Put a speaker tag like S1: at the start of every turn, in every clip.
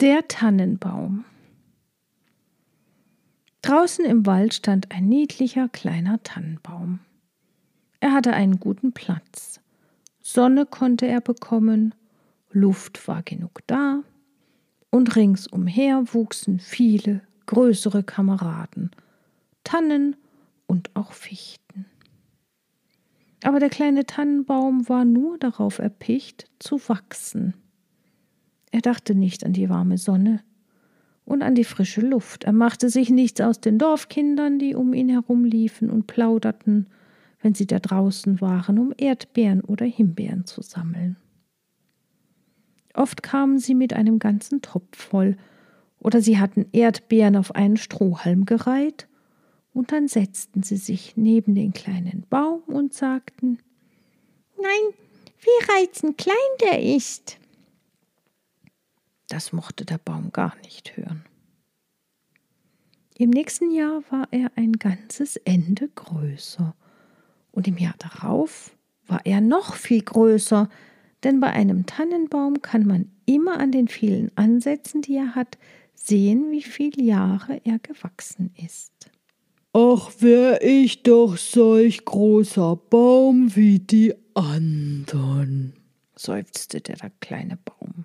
S1: Der Tannenbaum. Draußen im Wald stand ein niedlicher kleiner Tannenbaum. Er hatte einen guten Platz. Sonne konnte er bekommen, Luft war genug da, und ringsumher wuchsen viele größere Kameraden, Tannen und auch Fichten. Aber der kleine Tannenbaum war nur darauf erpicht, zu wachsen. Er dachte nicht an die warme Sonne und an die frische Luft. Er machte sich nichts aus den Dorfkindern, die um ihn herumliefen und plauderten, wenn sie da draußen waren, um Erdbeeren oder Himbeeren zu sammeln. Oft kamen sie mit einem ganzen Topf voll, oder sie hatten Erdbeeren auf einen Strohhalm gereiht, und dann setzten sie sich neben den kleinen Baum und sagten Nein, wie reizend klein der ist. Das mochte der Baum gar nicht hören. Im nächsten Jahr war er ein ganzes Ende größer, und im Jahr darauf war er noch viel größer, denn bei einem Tannenbaum kann man immer an den vielen Ansätzen, die er hat, sehen, wie viele Jahre er gewachsen ist.
S2: Ach, wär ich doch solch großer Baum wie die anderen, seufzte der kleine Baum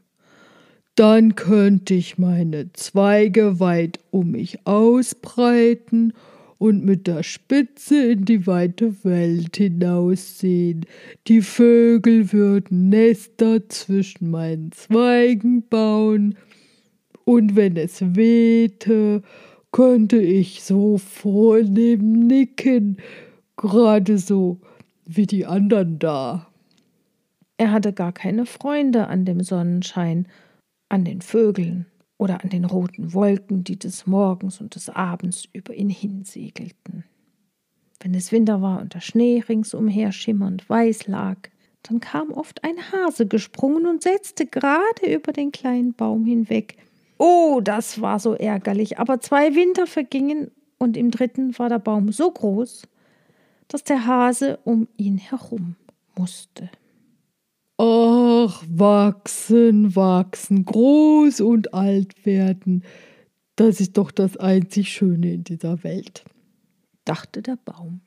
S2: dann könnte ich meine Zweige weit um mich ausbreiten und mit der Spitze in die weite Welt hinaussehen. Die Vögel würden Nester zwischen meinen Zweigen bauen, und wenn es wehte, könnte ich so vornehm nicken, gerade so wie die anderen da.
S1: Er hatte gar keine Freunde an dem Sonnenschein, an den Vögeln oder an den roten Wolken, die des Morgens und des Abends über ihn hinsegelten. Wenn es Winter war und der Schnee ringsumher schimmernd weiß lag, dann kam oft ein Hase gesprungen und setzte gerade über den kleinen Baum hinweg. Oh, das war so ärgerlich, aber zwei Winter vergingen und im dritten war der Baum so groß, dass der Hase um ihn herum musste.
S2: Ach, wachsen, wachsen, groß und alt werden, das ist doch das einzig Schöne in dieser Welt, dachte der Baum.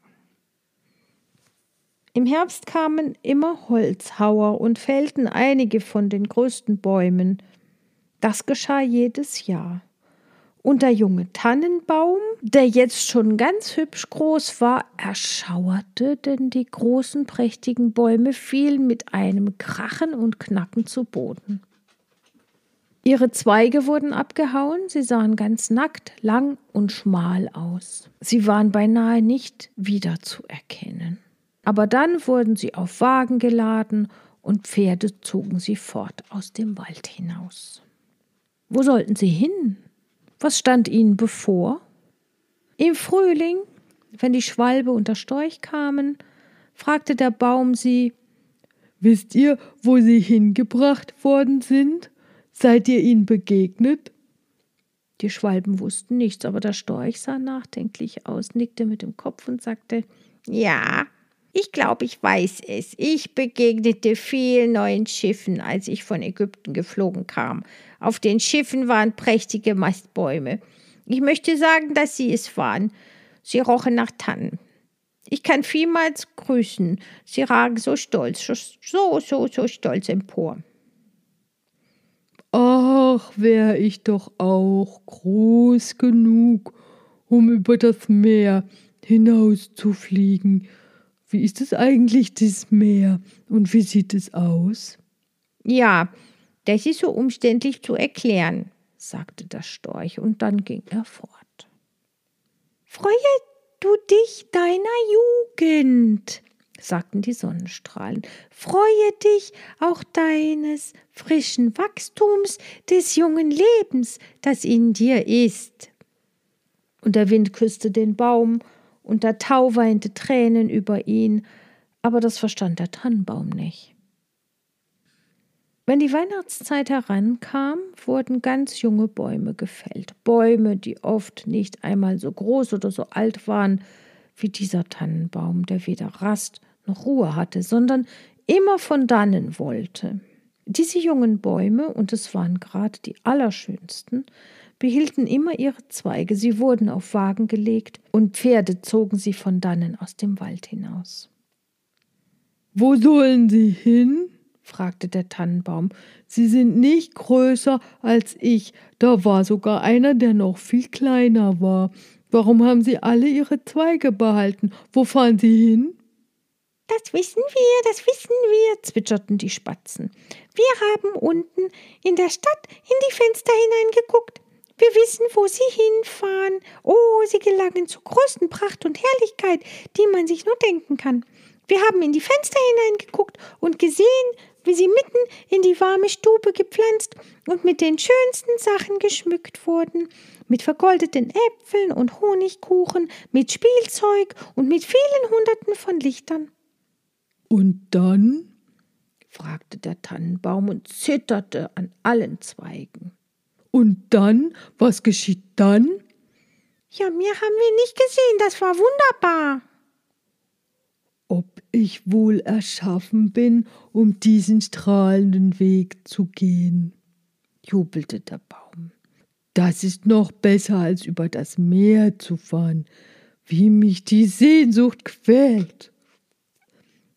S1: Im Herbst kamen immer Holzhauer und fällten einige von den größten Bäumen. Das geschah jedes Jahr. Und der junge Tannenbaum, der jetzt schon ganz hübsch groß war, erschauerte, denn die großen, prächtigen Bäume fielen mit einem Krachen und Knacken zu Boden. Ihre Zweige wurden abgehauen, sie sahen ganz nackt, lang und schmal aus. Sie waren beinahe nicht wiederzuerkennen. Aber dann wurden sie auf Wagen geladen und Pferde zogen sie fort aus dem Wald hinaus. Wo sollten sie hin? Was stand ihnen bevor? Im Frühling, wenn die Schwalbe und der Storch kamen, fragte der Baum sie
S2: Wisst ihr, wo sie hingebracht worden sind? Seid ihr ihnen begegnet?
S1: Die Schwalben wussten nichts, aber der Storch sah nachdenklich aus, nickte mit dem Kopf und sagte Ja, ich glaube, ich weiß es. Ich begegnete vielen neuen Schiffen, als ich von Ägypten geflogen kam. Auf den Schiffen waren prächtige Mastbäume. Ich möchte sagen, dass sie es waren. Sie rochen nach Tannen. Ich kann vielmals grüßen. Sie ragen so stolz, so, so, so stolz empor.
S2: Ach, wär ich doch auch groß genug, um über das Meer hinauszufliegen. Wie ist es eigentlich, das Meer, und wie sieht es aus?
S1: Ja, das ist so umständlich zu erklären, sagte der Storch, und dann ging er fort. Freue du dich deiner Jugend, sagten die Sonnenstrahlen. Freue dich auch deines frischen Wachstums, des jungen Lebens, das in dir ist. Und der Wind küsste den Baum, und der Tau weinte Tränen über ihn, aber das verstand der Tannenbaum nicht. Wenn die Weihnachtszeit herankam, wurden ganz junge Bäume gefällt. Bäume, die oft nicht einmal so groß oder so alt waren wie dieser Tannenbaum, der weder Rast noch Ruhe hatte, sondern immer von dannen wollte. Diese jungen Bäume, und es waren gerade die allerschönsten, behielten immer ihre Zweige, sie wurden auf Wagen gelegt, und Pferde zogen sie von dannen aus dem Wald hinaus.
S2: Wo sollen sie hin? Fragte der Tannenbaum. Sie sind nicht größer als ich, da war sogar einer, der noch viel kleiner war. Warum haben Sie alle Ihre Zweige behalten? Wo fahren Sie hin?
S3: Das wissen wir, das wissen wir, zwitscherten die Spatzen. Wir haben unten in der Stadt in die Fenster hineingeguckt. Wir wissen, wo sie hinfahren. Oh, sie gelangen zur größten Pracht und Herrlichkeit, die man sich nur denken kann. Wir haben in die Fenster hineingeguckt und gesehen, wie sie mitten in die warme Stube gepflanzt und mit den schönsten Sachen geschmückt wurden, mit vergoldeten Äpfeln und Honigkuchen, mit Spielzeug und mit vielen Hunderten von Lichtern.
S2: Und dann?
S1: fragte der Tannenbaum und zitterte an allen Zweigen.
S2: Und dann? Was geschieht dann?
S3: Ja, mehr haben wir nicht gesehen, das war wunderbar.
S2: Ich wohl erschaffen bin, um diesen strahlenden Weg zu gehen, jubelte der Baum. Das ist noch besser, als über das Meer zu fahren, wie mich die Sehnsucht quält.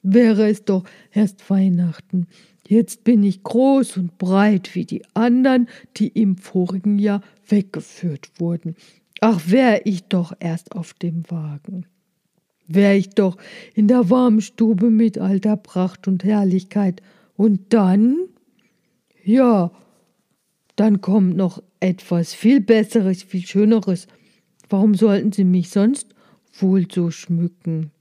S2: Wäre es doch erst Weihnachten, Jetzt bin ich groß und breit wie die anderen, die im vorigen Jahr weggeführt wurden. Ach, wär ich doch erst auf dem Wagen. Wär ich doch in der warmen Stube mit alter Pracht und Herrlichkeit. Und dann? Ja, dann kommt noch etwas viel Besseres, viel Schöneres. Warum sollten Sie mich sonst wohl so schmücken?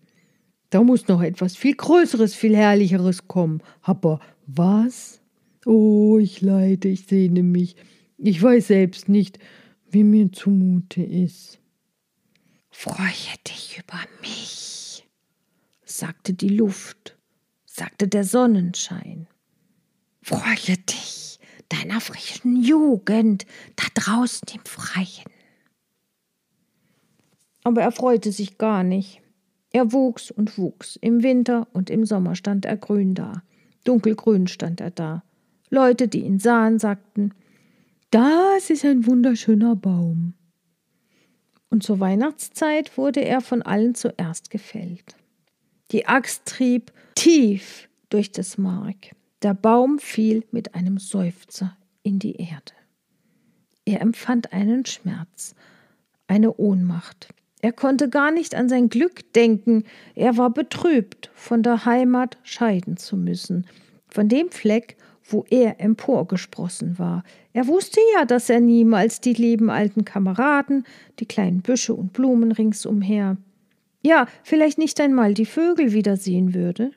S2: Da muss noch etwas viel Größeres, viel Herrlicheres kommen. Aber was? Oh, ich leide, ich sehne mich. Ich weiß selbst nicht, wie mir zumute ist.
S1: Freue dich über mich, sagte die Luft, sagte der Sonnenschein. Freue dich deiner frischen Jugend da draußen im Freien. Aber er freute sich gar nicht. Er wuchs und wuchs. Im Winter und im Sommer stand er grün da. Dunkelgrün stand er da. Leute, die ihn sahen, sagten, das ist ein wunderschöner Baum. Und zur Weihnachtszeit wurde er von allen zuerst gefällt. Die Axt trieb tief durch das Mark. Der Baum fiel mit einem Seufzer in die Erde. Er empfand einen Schmerz, eine Ohnmacht. Er konnte gar nicht an sein Glück denken, er war betrübt, von der Heimat scheiden zu müssen, von dem Fleck, wo er emporgesprossen war. Er wusste ja, dass er niemals die lieben alten Kameraden, die kleinen Büsche und Blumen ringsumher, ja, vielleicht nicht einmal die Vögel wiedersehen würde.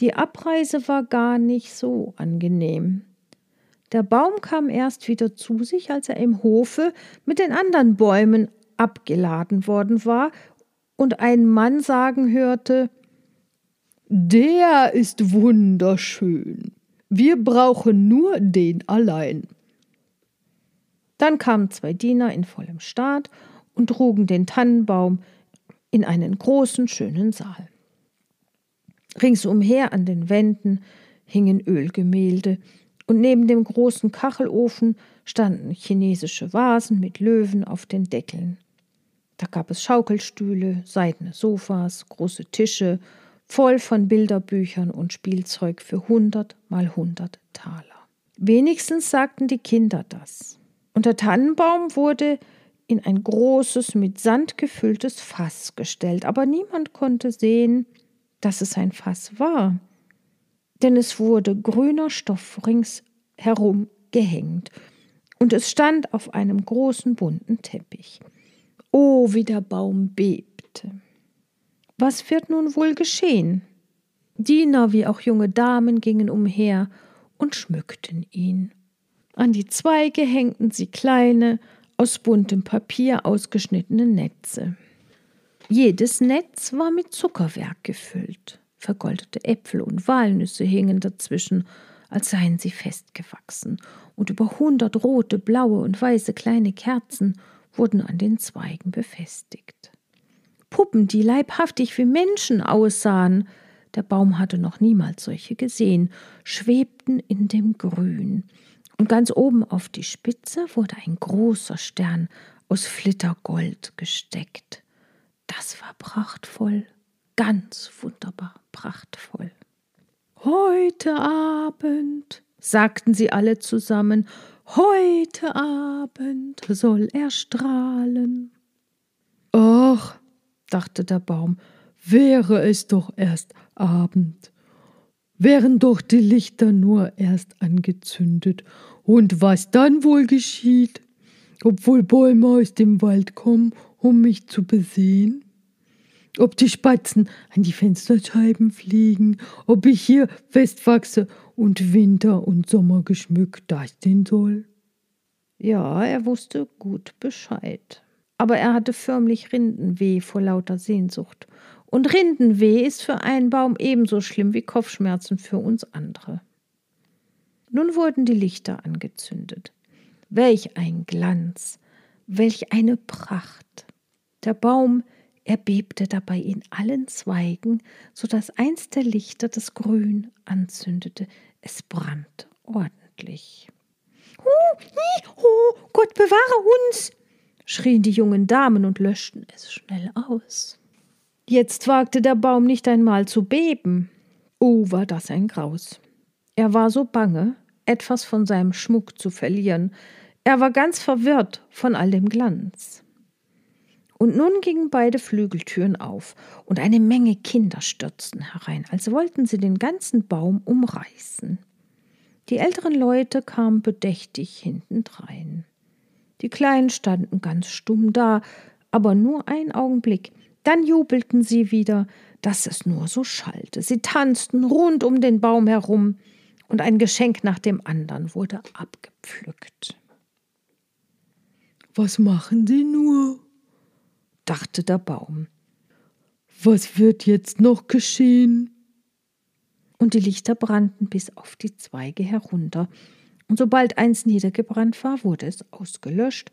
S1: Die Abreise war gar nicht so angenehm. Der Baum kam erst wieder zu sich, als er im Hofe mit den anderen Bäumen abgeladen worden war und einen Mann sagen hörte Der ist wunderschön. Wir brauchen nur den allein. Dann kamen zwei Diener in vollem Staat und trugen den Tannenbaum in einen großen, schönen Saal. Ringsumher an den Wänden hingen Ölgemälde, und neben dem großen Kachelofen standen chinesische Vasen mit Löwen auf den Deckeln. Da gab es Schaukelstühle, seidene Sofas, große Tische, voll von Bilderbüchern und Spielzeug für hundert mal hundert Taler. Wenigstens sagten die Kinder das. Und der Tannenbaum wurde in ein großes, mit Sand gefülltes Fass gestellt, aber niemand konnte sehen, dass es ein Fass war, denn es wurde grüner Stoff ringsherum gehängt, und es stand auf einem großen bunten Teppich. Oh, wie der Baum bebte. Was wird nun wohl geschehen? Diener wie auch junge Damen gingen umher und schmückten ihn. An die Zweige hängten sie kleine, aus buntem Papier ausgeschnittene Netze. Jedes Netz war mit Zuckerwerk gefüllt. Vergoldete Äpfel und Walnüsse hingen dazwischen, als seien sie festgewachsen, und über hundert rote, blaue und weiße kleine Kerzen wurden an den Zweigen befestigt. Puppen, die leibhaftig wie Menschen aussahen, der Baum hatte noch niemals solche gesehen, schwebten in dem Grün. Und ganz oben auf die Spitze wurde ein großer Stern aus Flittergold gesteckt. Das war prachtvoll, ganz wunderbar prachtvoll. Heute Abend, sagten sie alle zusammen, heute Abend soll er strahlen.
S2: Ach, dachte der Baum, wäre es doch erst Abend, wären doch die Lichter nur erst angezündet, und was dann wohl geschieht, obwohl Bäume aus dem Wald kommen, um mich zu besehen? Ob die Spatzen an die Fensterscheiben fliegen, ob ich hier festwachse und Winter und Sommer geschmückt dastehen soll?
S1: Ja, er wusste gut Bescheid. Aber er hatte förmlich Rindenweh vor lauter Sehnsucht. Und Rindenweh ist für einen Baum ebenso schlimm wie Kopfschmerzen für uns andere. Nun wurden die Lichter angezündet. Welch ein Glanz, welch eine Pracht. Der Baum erbebte dabei in allen Zweigen, so dass eins der Lichter das Grün anzündete. Es brannte ordentlich.
S3: Hu, hi, Gott bewahre uns!
S1: Schrien die jungen Damen und löschten es schnell aus. Jetzt wagte der Baum nicht einmal zu beben. Oh, war das ein Graus. Er war so bange, etwas von seinem Schmuck zu verlieren. Er war ganz verwirrt von all dem Glanz. Und nun gingen beide Flügeltüren auf, und eine Menge Kinder stürzten herein, als wollten sie den ganzen Baum umreißen. Die älteren Leute kamen bedächtig hintendrein. Die Kleinen standen ganz stumm da, aber nur einen Augenblick. Dann jubelten sie wieder, dass es nur so schallte. Sie tanzten rund um den Baum herum, und ein Geschenk nach dem anderen wurde abgepflückt.
S2: Was machen Sie nur?
S1: dachte der Baum.
S2: Was wird jetzt noch geschehen?
S1: Und die Lichter brannten bis auf die Zweige herunter, und sobald eins niedergebrannt war, wurde es ausgelöscht,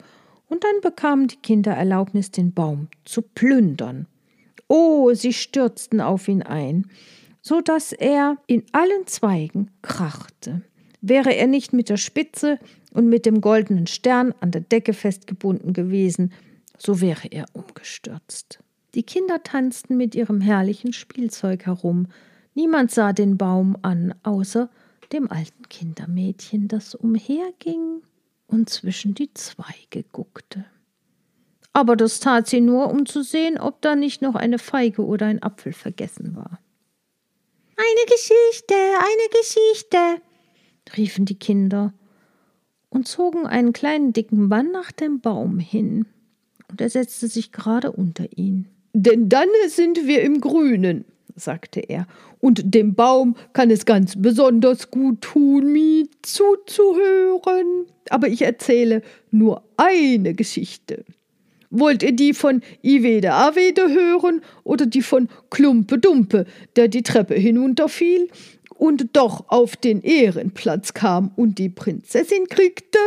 S1: und dann bekamen die Kinder Erlaubnis, den Baum zu plündern. Oh, sie stürzten auf ihn ein, so dass er in allen Zweigen krachte. Wäre er nicht mit der Spitze und mit dem goldenen Stern an der Decke festgebunden gewesen, so wäre er umgestürzt. Die Kinder tanzten mit ihrem herrlichen Spielzeug herum. Niemand sah den Baum an, außer dem alten Kindermädchen, das umherging und zwischen die Zweige guckte. Aber das tat sie nur, um zu sehen, ob da nicht noch eine Feige oder ein Apfel vergessen war.
S3: Eine Geschichte, eine Geschichte,
S1: riefen die Kinder und zogen einen kleinen dicken Mann nach dem Baum hin und er setzte sich gerade unter ihn.
S2: Denn dann sind wir im Grünen, sagte er, und dem Baum kann es ganz besonders gut tun, mir zuzuhören. Aber ich erzähle nur eine Geschichte. Wollt ihr die von Ivede Avede hören oder die von Klumpe Dumpe, der die Treppe hinunterfiel und doch auf den Ehrenplatz kam und die Prinzessin kriegte?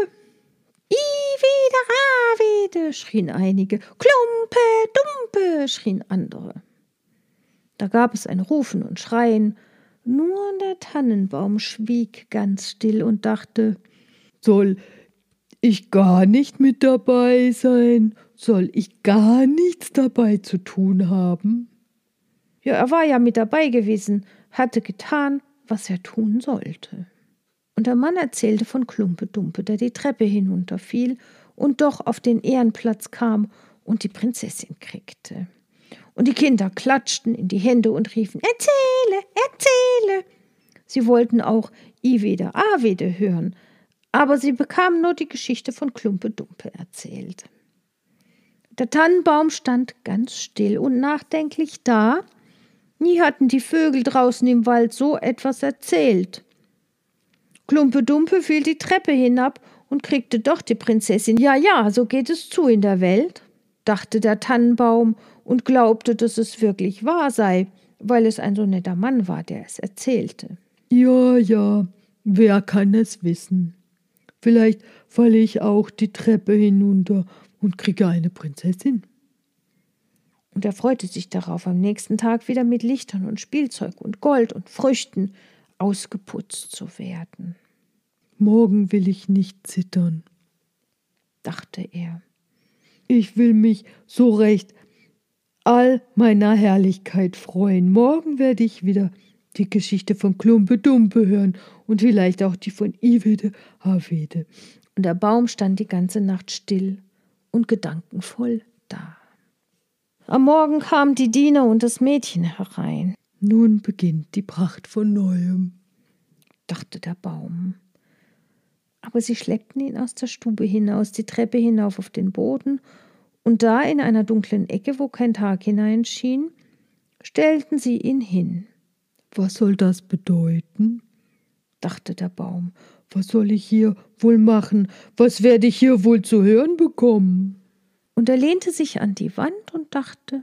S3: Iwede, Rawede,
S1: schrien einige. Klumpe, Dumpe, schrien andere. Da gab es ein Rufen und Schreien. Nur der Tannenbaum schwieg ganz still und dachte:
S2: Soll ich gar nicht mit dabei sein? Soll ich gar nichts dabei zu tun haben?
S1: Ja, er war ja mit dabei gewesen, hatte getan, was er tun sollte. Und der Mann erzählte von Klumpe Dumpe, der die Treppe hinunterfiel und doch auf den Ehrenplatz kam und die Prinzessin kriegte. Und die Kinder klatschten in die Hände und riefen Erzähle, erzähle. Sie wollten auch Iwede Awede hören, aber sie bekamen nur die Geschichte von Klumpe Dumpe erzählt. Der Tannenbaum stand ganz still und nachdenklich da. Nie hatten die Vögel draußen im Wald so etwas erzählt. Klumpe Dumpe fiel die Treppe hinab und kriegte doch die Prinzessin. Ja, ja, so geht es zu in der Welt, dachte der Tannenbaum und glaubte, dass es wirklich wahr sei, weil es ein so netter Mann war, der es erzählte.
S2: Ja, ja, wer kann es wissen? Vielleicht falle ich auch die Treppe hinunter und kriege eine Prinzessin.
S1: Und er freute sich darauf, am nächsten Tag wieder mit Lichtern und Spielzeug und Gold und Früchten ausgeputzt zu werden.
S2: Morgen will ich nicht zittern,
S1: dachte er.
S2: Ich will mich so recht all meiner Herrlichkeit freuen. Morgen werde ich wieder die Geschichte von Klumpe Dumpe hören und vielleicht auch die von Iwede Havede.
S1: Und der Baum stand die ganze Nacht still und gedankenvoll da. Am Morgen kamen die Diener und das Mädchen herein.
S2: Nun beginnt die Pracht von neuem,
S1: dachte der Baum. Aber sie schleppten ihn aus der Stube hinaus, die Treppe hinauf auf den Boden, und da in einer dunklen Ecke, wo kein Tag hineinschien, stellten sie ihn hin.
S2: Was soll das bedeuten?
S1: dachte der Baum.
S2: Was soll ich hier wohl machen? Was werde ich hier wohl zu hören bekommen?
S1: Und er lehnte sich an die Wand und dachte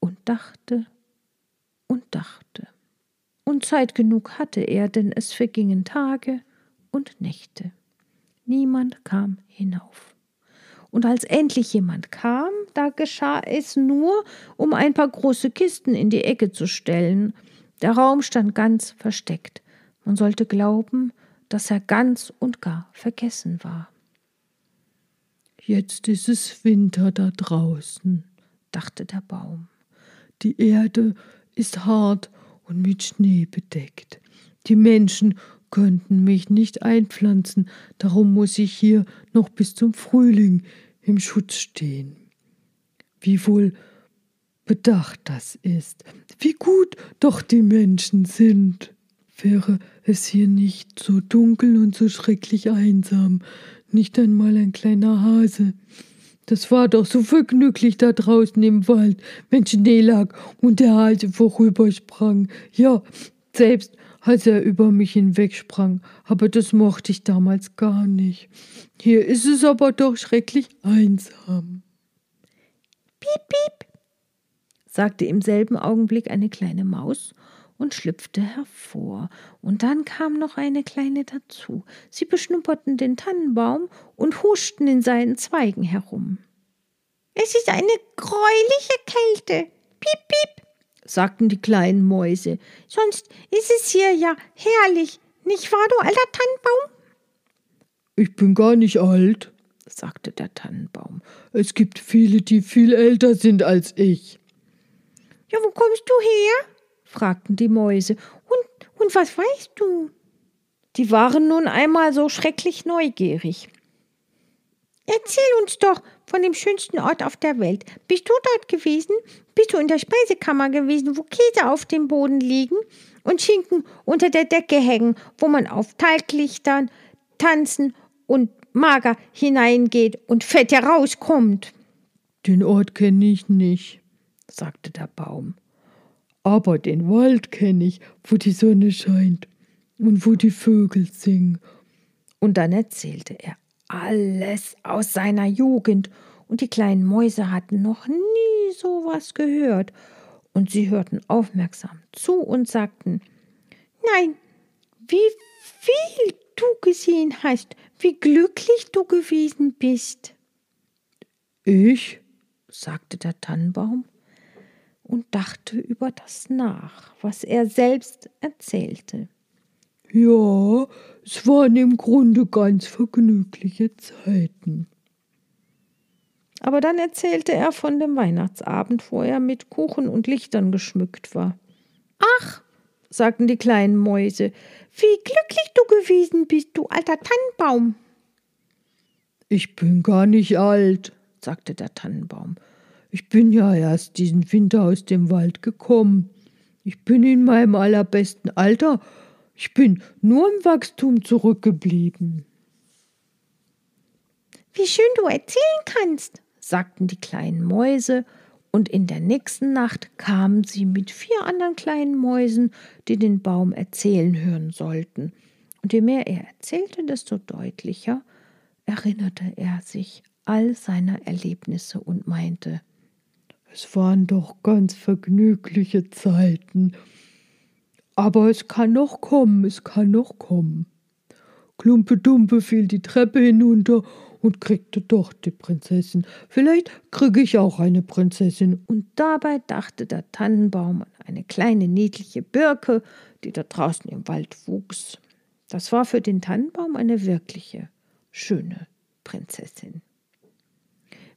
S1: und dachte und dachte. Und Zeit genug hatte er, denn es vergingen Tage und Nächte. Niemand kam hinauf. Und als endlich jemand kam, da geschah es nur, um ein paar große Kisten in die Ecke zu stellen. Der Raum stand ganz versteckt. Man sollte glauben, dass er ganz und gar vergessen war.
S2: Jetzt ist es Winter da draußen, dachte der Baum. Die Erde ist hart und mit Schnee bedeckt. Die Menschen könnten mich nicht einpflanzen, darum muss ich hier noch bis zum Frühling im Schutz stehen. Wie wohl bedacht das ist, wie gut doch die Menschen sind. Wäre es hier nicht so dunkel und so schrecklich einsam, nicht einmal ein kleiner Hase. Das war doch so vergnüglich da draußen im Wald, wenn Schnee lag und der Hase vorübersprang. Ja, selbst als er über mich hinwegsprang, aber das mochte ich damals gar nicht. Hier ist es aber doch schrecklich einsam.
S1: Piep, piep, sagte im selben Augenblick eine kleine Maus und schlüpfte hervor. Und dann kam noch eine kleine dazu. Sie beschnupperten den Tannenbaum und huschten in seinen Zweigen herum.
S3: Es ist eine greuliche Kälte. Piep, piep,
S1: sagten die kleinen Mäuse.
S3: Sonst ist es hier ja herrlich. Nicht wahr, du alter Tannenbaum?
S2: Ich bin gar nicht alt,
S1: sagte der Tannenbaum.
S2: Es gibt viele, die viel älter sind als ich.
S3: Ja, wo kommst du her?
S1: fragten die Mäuse.
S3: Und, und was weißt du?
S1: Die waren nun einmal so schrecklich neugierig.
S3: Erzähl uns doch von dem schönsten Ort auf der Welt. Bist du dort gewesen? Bist du in der Speisekammer gewesen, wo Käse auf dem Boden liegen und Schinken unter der Decke hängen, wo man auf Talglichtern tanzen und mager hineingeht und fett herauskommt?
S2: Den Ort kenne ich nicht, sagte der Baum aber den Wald kenne ich, wo die Sonne scheint und wo die Vögel singen.
S1: Und dann erzählte er alles aus seiner Jugend, und die kleinen Mäuse hatten noch nie so was gehört, und sie hörten aufmerksam zu und sagten
S3: Nein, wie viel du gesehen hast, wie glücklich du gewesen bist.
S2: Ich?
S1: sagte der Tannenbaum und dachte über das nach, was er selbst erzählte.
S2: Ja, es waren im Grunde ganz vergnügliche Zeiten.
S1: Aber dann erzählte er von dem Weihnachtsabend, wo er mit Kuchen und Lichtern geschmückt war.
S3: Ach, sagten die kleinen Mäuse, wie glücklich du gewesen bist, du alter Tannenbaum.
S2: Ich bin gar nicht alt, sagte der Tannenbaum. Ich bin ja erst diesen Winter aus dem Wald gekommen. Ich bin in meinem allerbesten Alter. Ich bin nur im Wachstum zurückgeblieben.
S3: Wie schön du erzählen kannst, sagten die kleinen Mäuse, und in der nächsten Nacht kamen sie mit vier anderen kleinen Mäusen, die den Baum erzählen hören sollten. Und je mehr er erzählte, desto deutlicher erinnerte er sich all seiner Erlebnisse und meinte,
S2: es waren doch ganz vergnügliche Zeiten. Aber es kann noch kommen, es kann noch kommen. Klumpe Dumpe fiel die Treppe hinunter und kriegte doch die Prinzessin. Vielleicht kriege ich auch eine Prinzessin.
S1: Und dabei dachte der Tannenbaum an eine kleine niedliche Birke, die da draußen im Wald wuchs. Das war für den Tannenbaum eine wirkliche, schöne Prinzessin.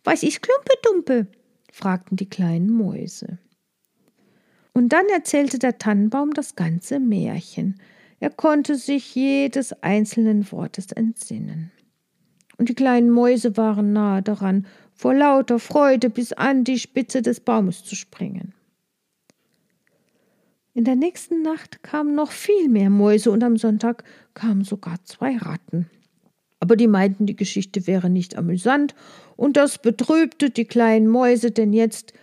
S3: Was ist Klumpedumpe? fragten die kleinen Mäuse.
S1: Und dann erzählte der Tannenbaum das ganze Märchen. Er konnte sich jedes einzelnen Wortes entsinnen. Und die kleinen Mäuse waren nahe daran, vor lauter Freude bis an die Spitze des Baumes zu springen. In der nächsten Nacht kamen noch viel mehr Mäuse und am Sonntag kamen sogar zwei Ratten. Aber die meinten, die Geschichte wäre nicht amüsant und das betrübte die kleinen Mäuse, denn jetzt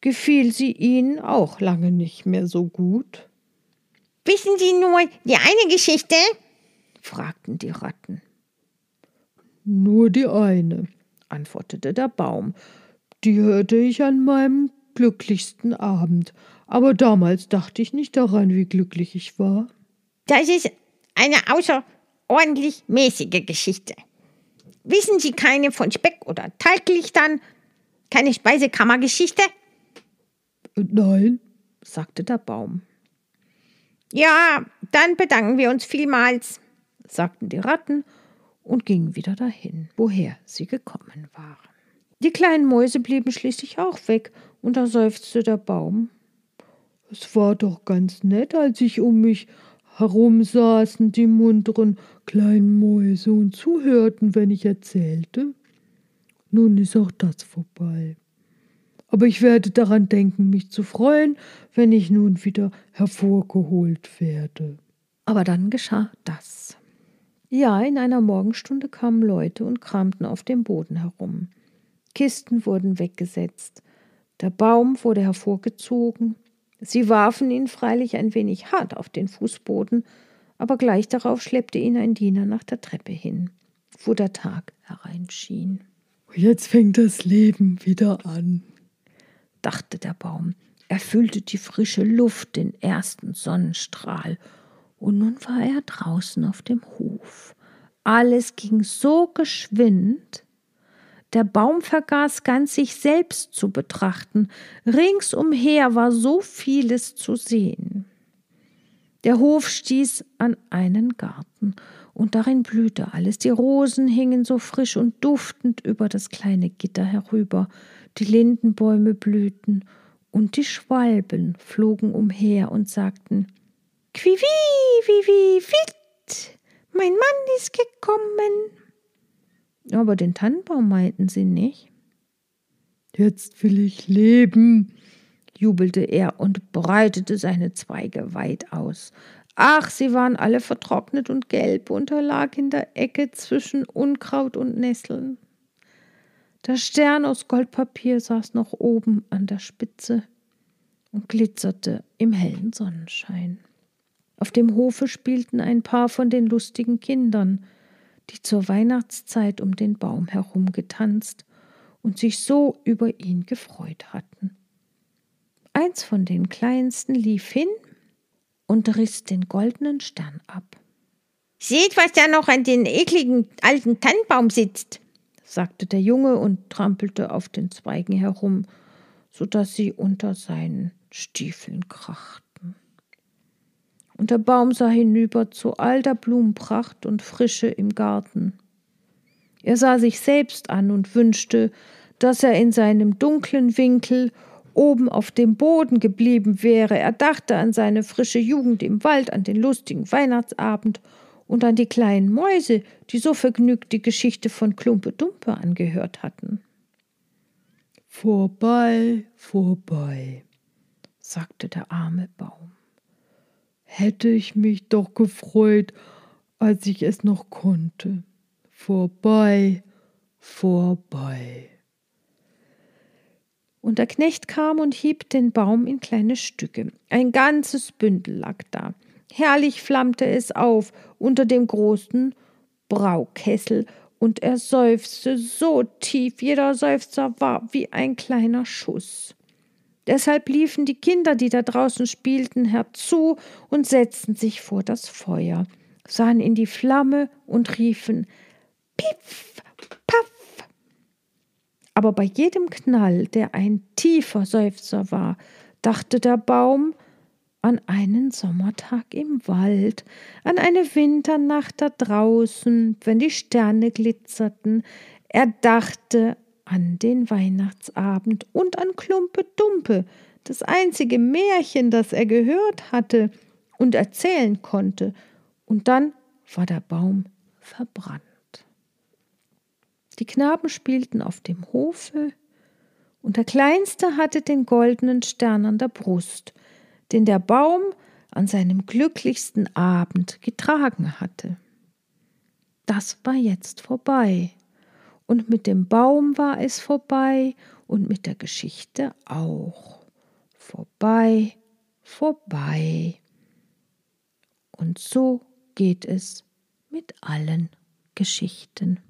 S1: gefiel sie ihnen auch lange nicht mehr so gut.
S3: Wissen Sie nur die eine Geschichte?
S1: fragten die Ratten.
S2: Nur die eine, antwortete der Baum. Die hörte ich an meinem glücklichsten Abend. Aber damals dachte ich nicht daran, wie glücklich ich war.
S3: Das ist eine außerordentlich mäßige Geschichte. Wissen Sie keine von Speck oder Talglichtern? Keine Speisekammergeschichte?
S2: Nein,
S1: sagte der Baum.
S3: Ja, dann bedanken wir uns vielmals,
S1: sagten die Ratten und gingen wieder dahin, woher sie gekommen waren. Die kleinen Mäuse blieben schließlich auch weg, und da seufzte der Baum.
S2: Es war doch ganz nett, als ich um mich herum saßen die munteren kleinen Mäuse und zuhörten, wenn ich erzählte. Nun ist auch das vorbei aber ich werde daran denken, mich zu freuen, wenn ich nun wieder hervorgeholt werde.
S1: Aber dann geschah das. Ja, in einer Morgenstunde kamen Leute und kramten auf dem Boden herum. Kisten wurden weggesetzt, der Baum wurde hervorgezogen. Sie warfen ihn freilich ein wenig hart auf den Fußboden, aber gleich darauf schleppte ihn ein Diener nach der Treppe hin, wo der Tag hereinschien.
S2: Jetzt fängt das Leben wieder an
S1: dachte der Baum. Er fühlte die frische Luft, den ersten Sonnenstrahl. Und nun war er draußen auf dem Hof. Alles ging so geschwind, der Baum vergaß ganz sich selbst zu betrachten. Ringsumher war so vieles zu sehen. Der Hof stieß an einen Garten, und darin blühte alles. Die Rosen hingen so frisch und duftend über das kleine Gitter herüber die Lindenbäume blühten, und die Schwalben flogen umher und sagten Quivi, vivi, fit, mein Mann ist gekommen. Aber den Tannenbaum meinten sie nicht.
S2: Jetzt will ich leben,
S1: jubelte er und breitete seine Zweige weit aus. Ach, sie waren alle vertrocknet und gelb und er lag in der Ecke zwischen Unkraut und Nesseln. Der Stern aus Goldpapier saß noch oben an der Spitze und glitzerte im hellen Sonnenschein. Auf dem Hofe spielten ein paar von den lustigen Kindern, die zur Weihnachtszeit um den Baum herum getanzt und sich so über ihn gefreut hatten. Eins von den kleinsten lief hin und riss den goldenen Stern ab.
S3: Seht, was da noch an den ekligen alten Tannenbaum sitzt,
S1: sagte der Junge und trampelte auf den Zweigen herum, so dass sie unter seinen Stiefeln krachten. Und der Baum sah hinüber zu all der Blumenpracht und Frische im Garten. Er sah sich selbst an und wünschte, dass er in seinem dunklen Winkel oben auf dem Boden geblieben wäre. Er dachte an seine frische Jugend im Wald, an den lustigen Weihnachtsabend und an die kleinen Mäuse, die so vergnügt die Geschichte von Klumpe Dumpe angehört hatten.
S2: Vorbei, vorbei, sagte der arme Baum. Hätte ich mich doch gefreut, als ich es noch konnte. Vorbei, vorbei.
S1: Und der Knecht kam und hieb den Baum in kleine Stücke. Ein ganzes Bündel lag da. Herrlich flammte es auf unter dem großen Braukessel, und er seufzte so tief, jeder Seufzer war wie ein kleiner Schuss. Deshalb liefen die Kinder, die da draußen spielten, herzu und setzten sich vor das Feuer, sahen in die Flamme und riefen Piff, Paff, Aber bei jedem Knall, der ein tiefer Seufzer war, dachte der Baum an einen Sommertag im Wald, an eine Winternacht da draußen, wenn die Sterne glitzerten. Er dachte an den Weihnachtsabend und an Klumpe Dumpe, das einzige Märchen, das er gehört hatte und erzählen konnte. Und dann war der Baum verbrannt. Die Knaben spielten auf dem Hofe, und der Kleinste hatte den goldenen Stern an der Brust, den der Baum an seinem glücklichsten Abend getragen hatte. Das war jetzt vorbei, und mit dem Baum war es vorbei und mit der Geschichte auch. Vorbei, vorbei. Und so geht es mit allen Geschichten.